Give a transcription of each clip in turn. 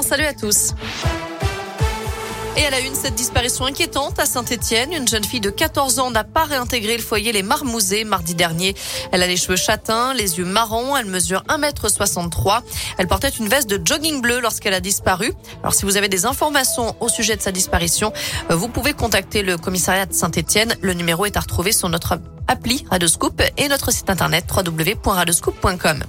Salut à tous. Et à la une, cette disparition inquiétante à Saint-Etienne. Une jeune fille de 14 ans n'a pas réintégré le foyer Les Marmousets mardi dernier. Elle a les cheveux châtains, les yeux marrons. Elle mesure 1m63. Elle portait une veste de jogging bleu lorsqu'elle a disparu. Alors, si vous avez des informations au sujet de sa disparition, euh, vous pouvez contacter le commissariat de Saint-Etienne. Le numéro est à retrouver sur notre appli Radoscoop et notre site internet www.radoscoop.com.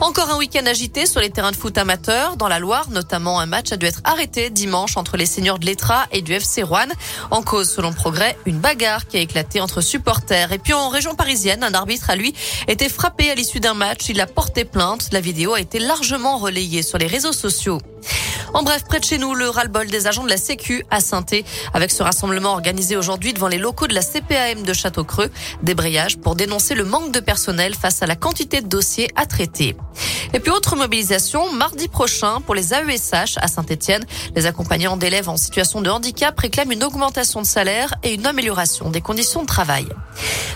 Encore un week-end agité sur les terrains de foot amateurs. Dans la Loire, notamment, un match a dû être arrêté dimanche entre les seigneurs de l'Etra et du FC Rouen. En cause, selon Progrès, une bagarre qui a éclaté entre supporters. Et puis en région parisienne, un arbitre a lui été frappé à l'issue d'un match. Il a porté plainte. La vidéo a été largement relayée sur les réseaux sociaux. En bref, près de chez nous, le ras-le-bol des agents de la Sécu à saint avec ce rassemblement organisé aujourd'hui devant les locaux de la CPAM de Château-Creux. Débrayage pour dénoncer le manque de personnel face à la quantité de dossiers à traiter. Et puis autre mobilisation mardi prochain pour les AESH à Saint-Etienne. Les accompagnants d'élèves en situation de handicap réclament une augmentation de salaire et une amélioration des conditions de travail.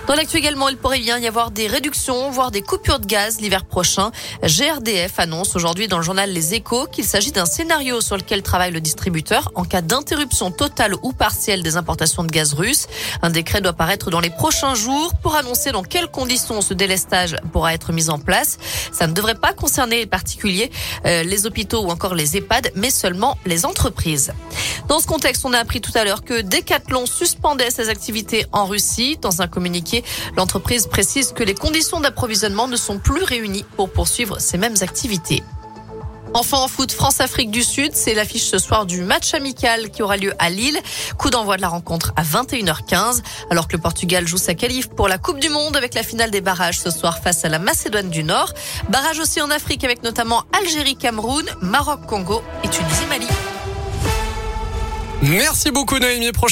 Dans l'actu également, il pourrait bien y avoir des réductions, voire des coupures de gaz l'hiver prochain. GRDF annonce aujourd'hui dans le journal Les Échos qu'il s'agit d'un sur lequel travaille le distributeur en cas d'interruption totale ou partielle des importations de gaz russe. Un décret doit paraître dans les prochains jours pour annoncer dans quelles conditions ce délestage pourra être mis en place. Ça ne devrait pas concerner les particuliers, euh, les hôpitaux ou encore les EHPAD, mais seulement les entreprises. Dans ce contexte, on a appris tout à l'heure que Decathlon suspendait ses activités en Russie. Dans un communiqué, l'entreprise précise que les conditions d'approvisionnement ne sont plus réunies pour poursuivre ces mêmes activités. Enfin en foot, France-Afrique du Sud, c'est l'affiche ce soir du match amical qui aura lieu à Lille. Coup d'envoi de la rencontre à 21h15, alors que le Portugal joue sa qualif pour la Coupe du Monde avec la finale des barrages ce soir face à la Macédoine du Nord. Barrage aussi en Afrique avec notamment Algérie-Cameroun, Maroc-Congo et Tunisie-Mali. Merci beaucoup Noémie. Prochain